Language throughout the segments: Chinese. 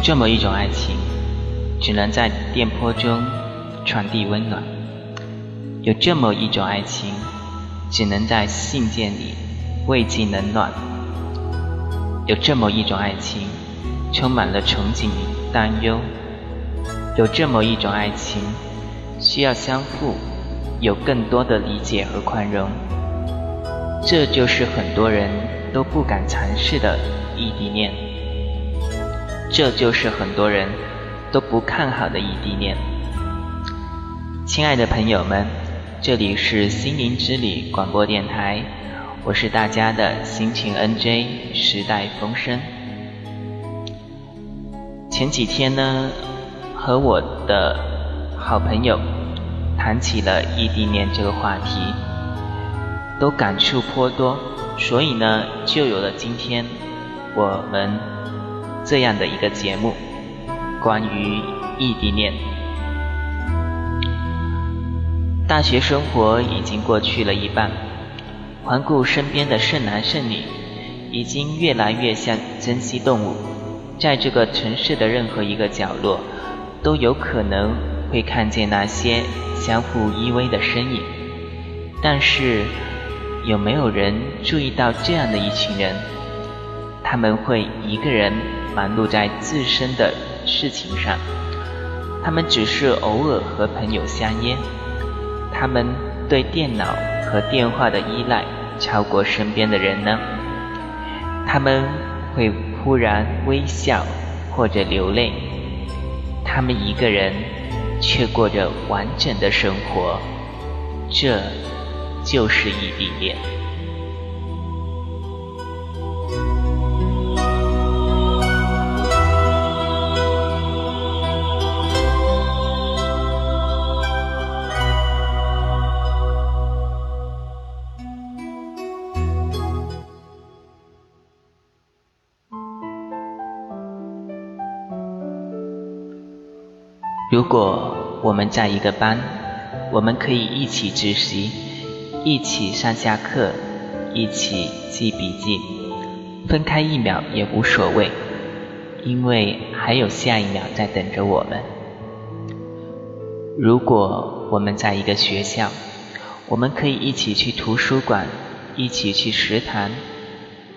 这么一种爱情，只能在电波中传递温暖；有这么一种爱情，只能在信件里慰藉冷暖；有这么一种爱情，充满了憧憬与担忧；有这么一种爱情，需要相互有更多的理解和宽容。这就是很多人都不敢尝试的异地恋。这就是很多人都不看好的异地恋。亲爱的朋友们，这里是心灵之旅广播电台，我是大家的心情 NJ 时代风声。前几天呢，和我的好朋友谈起了异地恋这个话题，都感触颇多，所以呢，就有了今天我们。这样的一个节目，关于异地恋。大学生活已经过去了一半，环顾身边的剩男剩女，已经越来越像珍稀动物，在这个城市的任何一个角落，都有可能会看见那些相互依偎的身影。但是，有没有人注意到这样的一群人？他们会一个人。忙碌在自身的事情上，他们只是偶尔和朋友相约，他们对电脑和电话的依赖超过身边的人呢？他们会忽然微笑或者流泪，他们一个人却过着完整的生活，这就是异地恋。如果我们在一个班，我们可以一起自习，一起上下课，一起记笔记，分开一秒也无所谓，因为还有下一秒在等着我们。如果我们在一个学校，我们可以一起去图书馆，一起去食堂，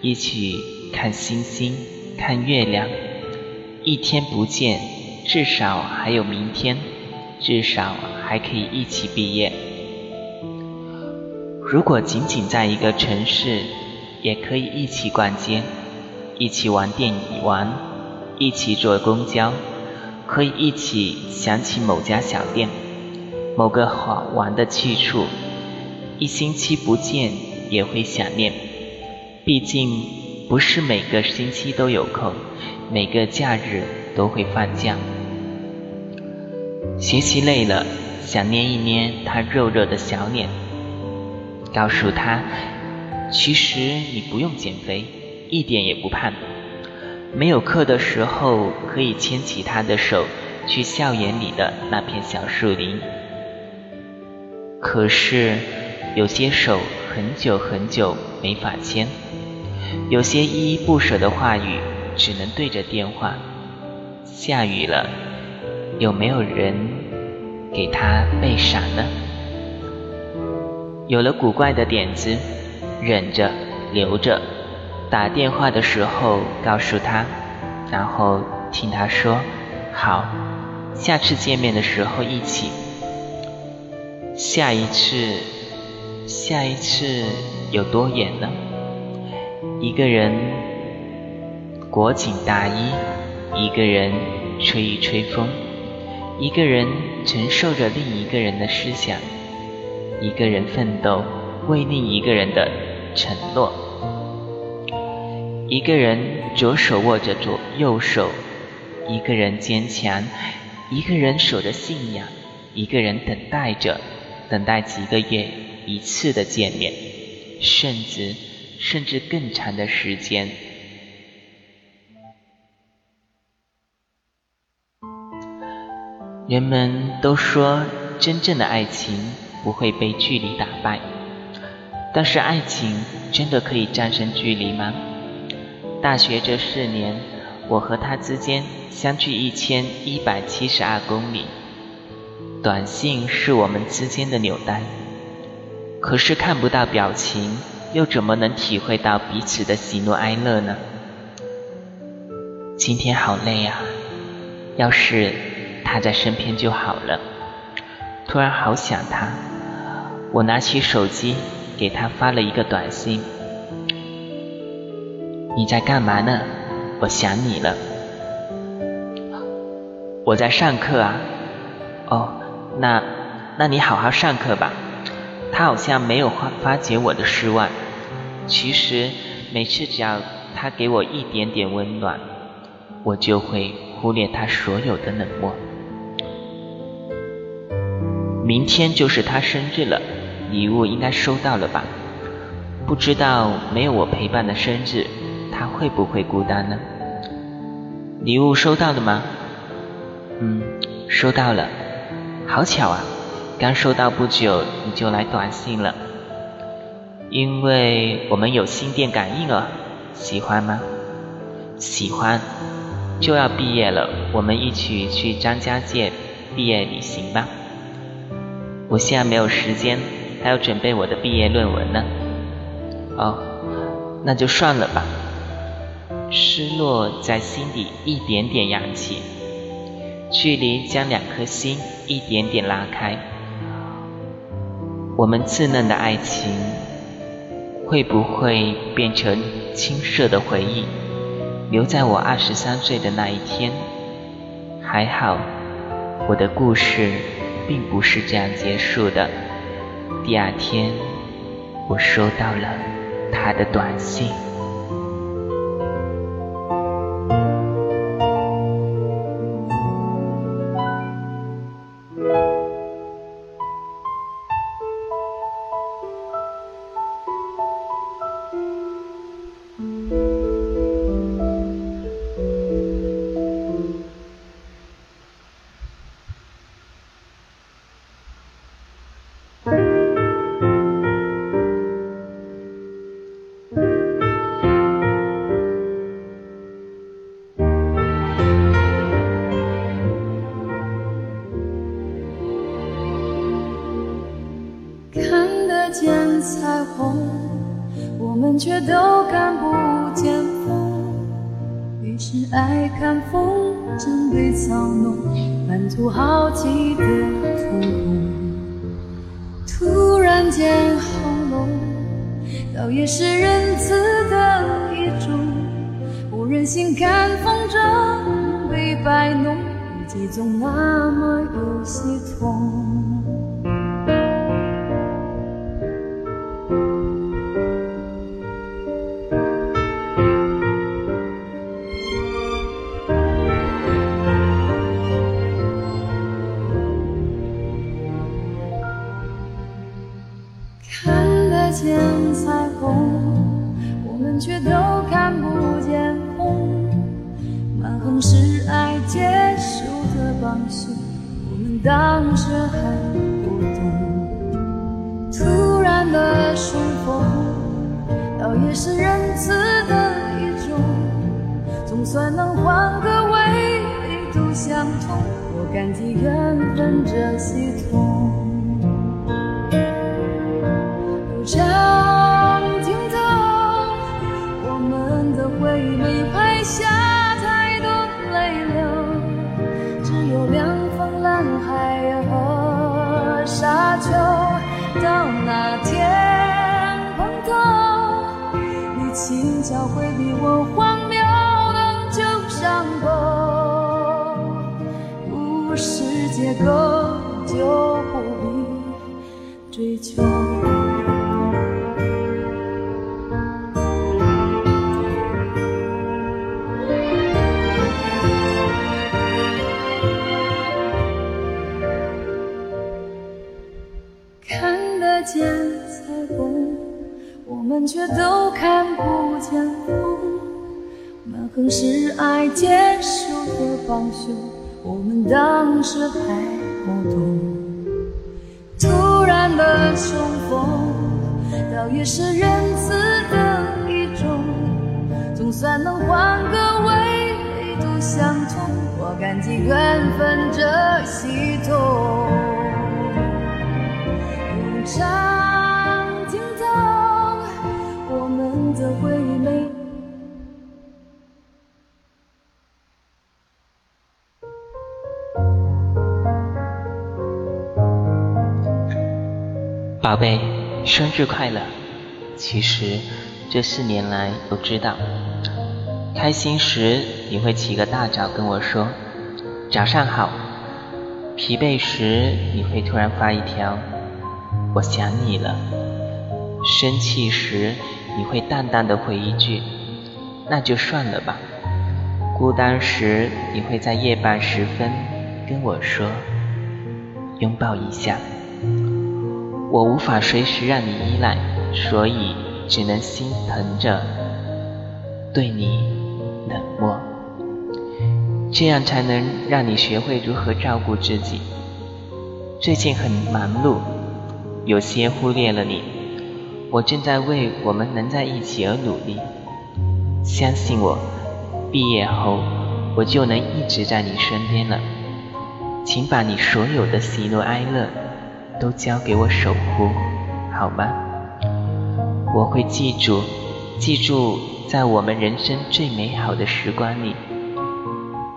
一起看星星，看月亮，一天不见。至少还有明天，至少还可以一起毕业。如果仅仅在一个城市，也可以一起逛街，一起玩电影玩，一起坐公交，可以一起想起某家小店，某个好玩的去处。一星期不见也会想念，毕竟不是每个星期都有空，每个假日都会放假。学习累了，想捏一捏他肉肉的小脸，告诉他，其实你不用减肥，一点也不胖。没有课的时候，可以牵起他的手，去校园里的那片小树林。可是，有些手很久很久没法牵，有些依依不舍的话语，只能对着电话。下雨了。有没有人给他备伞呢？有了古怪的点子，忍着留着，打电话的时候告诉他，然后听他说好，下次见面的时候一起。下一次，下一次有多远呢？一个人裹紧大衣，一个人吹一吹风。一个人承受着另一个人的思想，一个人奋斗为另一个人的承诺，一个人左手握着左右手，一个人坚强，一个人守着信仰，一个人等待着，等待几个月一次的见面，甚至甚至更长的时间。人们都说，真正的爱情不会被距离打败，但是爱情真的可以战胜距离吗？大学这四年，我和他之间相距一千一百七十二公里。短信是我们之间的纽带，可是看不到表情，又怎么能体会到彼此的喜怒哀乐呢？今天好累啊！要是他在身边就好了。突然好想他，我拿起手机给他发了一个短信：“你在干嘛呢？我想你了。”我在上课啊。哦。那，那你好好上课吧。他好像没有发发觉我的失望。其实每次只要他给我一点点温暖，我就会忽略他所有的冷漠。明天就是他生日了，礼物应该收到了吧？不知道没有我陪伴的生日，他会不会孤单呢？礼物收到了吗？嗯，收到了。好巧啊，刚收到不久你就来短信了，因为我们有心电感应哦，喜欢吗？喜欢，就要毕业了，我们一起去张家界毕业旅行吧。我现在没有时间，还要准备我的毕业论文呢。哦，那就算了吧。失落在心底一点点扬起。距离将两颗心一点点拉开，我们稚嫩的爱情会不会变成青涩的回忆，留在我二十三岁的那一天？还好，我的故事并不是这样结束的。第二天，我收到了他的短信。却都看不见风，于是爱看风筝被操弄，满足好奇的瞳孔。突然间喉咙，倒也是仁慈的一种，不忍心看风筝被摆弄，日记总那么有些痛。感激缘分这系统。路长尽头，我们的回忆没拍下太多泪流，只有两方蓝海和沙丘。到那天碰头，你轻巧回避我。世界隔就不必追求。看得见彩虹我们却都看不见风。满横是爱坚守的帮凶我们当时还不懂，突然的重逢，倒也是仁慈的一种，总算能换个味相同，我感激缘分这系统。宝贝，生日快乐！其实这四年来都知道，开心时你会起个大早跟我说早上好，疲惫时你会突然发一条我想你了，生气时你会淡淡的回一句那就算了吧，孤单时你会在夜半时分跟我说拥抱一下。我无法随时让你依赖，所以只能心疼着对你冷漠，这样才能让你学会如何照顾自己。最近很忙碌，有些忽略了你。我正在为我们能在一起而努力，相信我，毕业后我就能一直在你身边了。请把你所有的喜怒哀乐。都交给我守护，好吗？我会记住，记住，在我们人生最美好的时光里，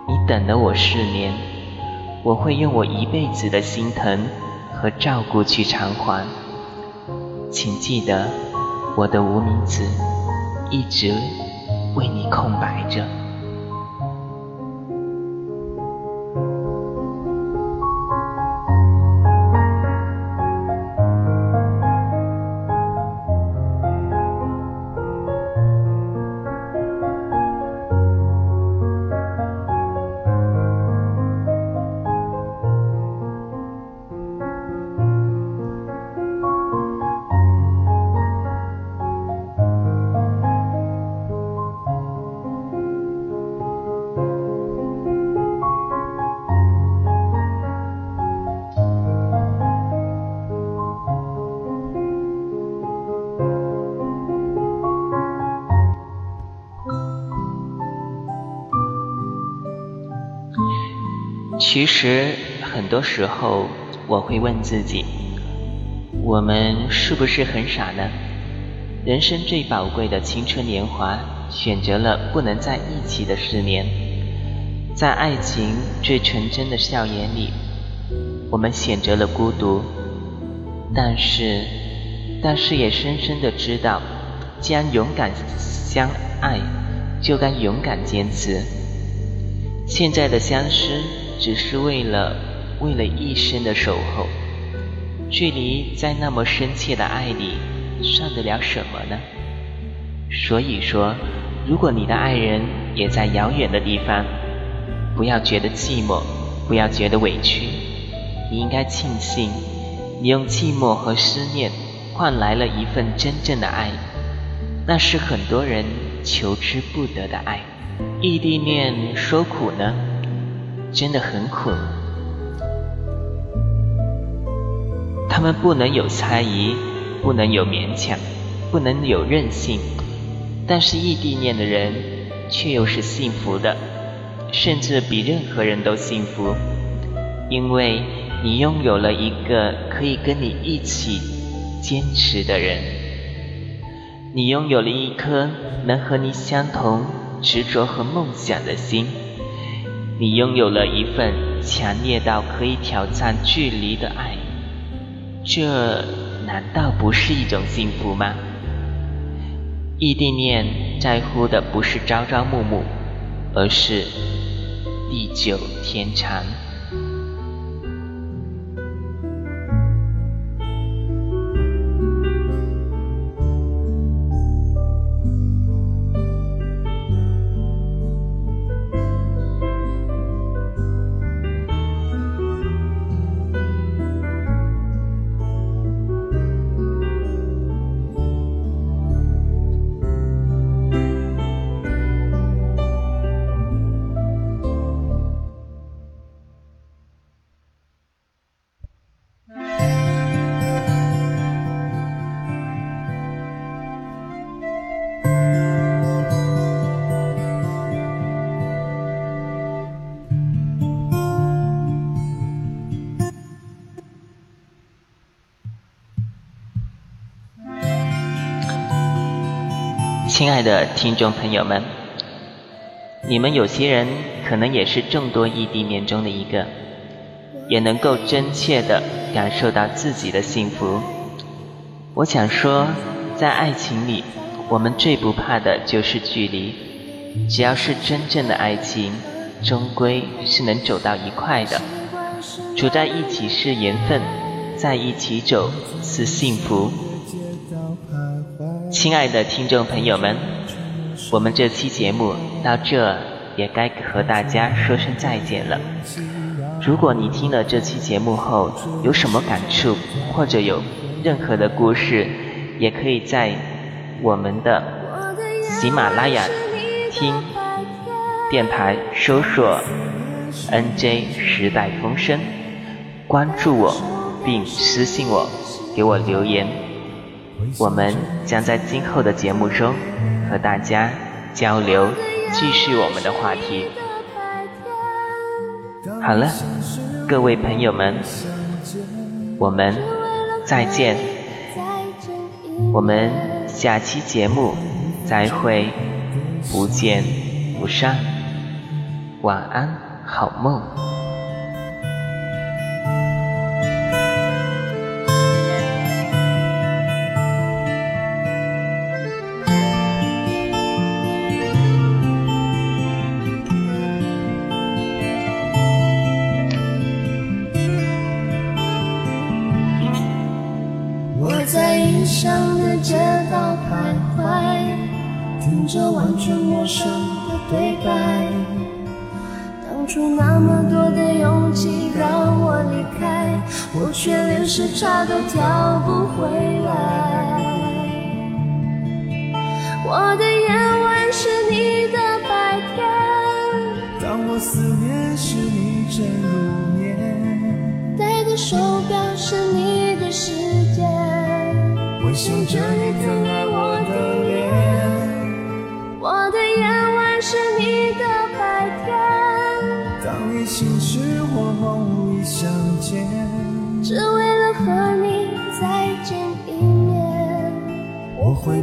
你等了我四年，我会用我一辈子的心疼和照顾去偿还。请记得，我的无名指一直为你空白着。其实很多时候，我会问自己：我们是不是很傻呢？人生最宝贵的青春年华，选择了不能在一起的四年，在爱情最纯真的笑颜里，我们选择了孤独。但是，但是也深深的知道，既然勇敢相爱，就该勇敢坚持。现在的相识。只是为了为了一生的守候，距离在那么深切的爱里，算得了什么呢？所以说，如果你的爱人也在遥远的地方，不要觉得寂寞，不要觉得委屈，你应该庆幸，你用寂寞和思念换来了一份真正的爱，那是很多人求之不得的爱。异地恋说苦呢？真的很苦，他们不能有猜疑，不能有勉强，不能有任性，但是异地恋的人却又是幸福的，甚至比任何人都幸福，因为你拥有了一个可以跟你一起坚持的人，你拥有了一颗能和你相同执着和梦想的心。你拥有了一份强烈到可以挑战距离的爱，这难道不是一种幸福吗？异地恋在乎的不是朝朝暮暮，而是地久天长。亲爱的听众朋友们，你们有些人可能也是众多异地恋中的一个，也能够真切的感受到自己的幸福。我想说，在爱情里，我们最不怕的就是距离。只要是真正的爱情，终归是能走到一块的。处在一起是缘分，在一起走是幸福。亲爱的听众朋友们，我们这期节目到这也该和大家说声再见了。如果你听了这期节目后有什么感触，或者有任何的故事，也可以在我们的喜马拉雅听电台搜索 “NJ 时代风声”，关注我并私信我，给我留言。我们将在今后的节目中和大家交流，继续我们的话题。好了，各位朋友们，我们再见，我们下期节目再会，不见不散，晚安，好梦。那么多的勇气让我离开，我却连时差都调不回来。我的夜晚是你的白天，当我思念时你正入眠，戴的手表是你的时间，我想着你疼爱我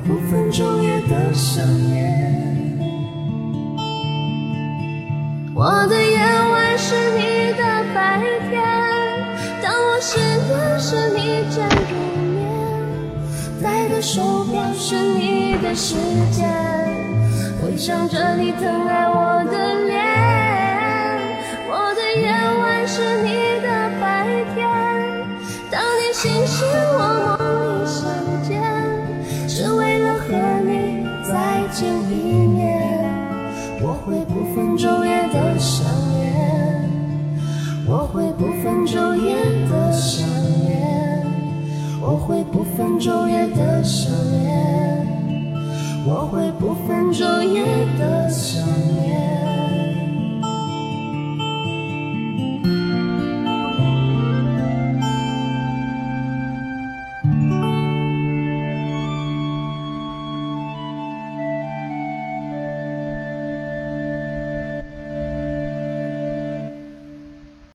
不分昼夜的想念。我的夜晚是你的白天，当我失眠时你正入眠，戴的手表是你的时间。回想着你疼爱我的脸，我的夜晚是你分昼夜的想念。我会不分昼夜的想念。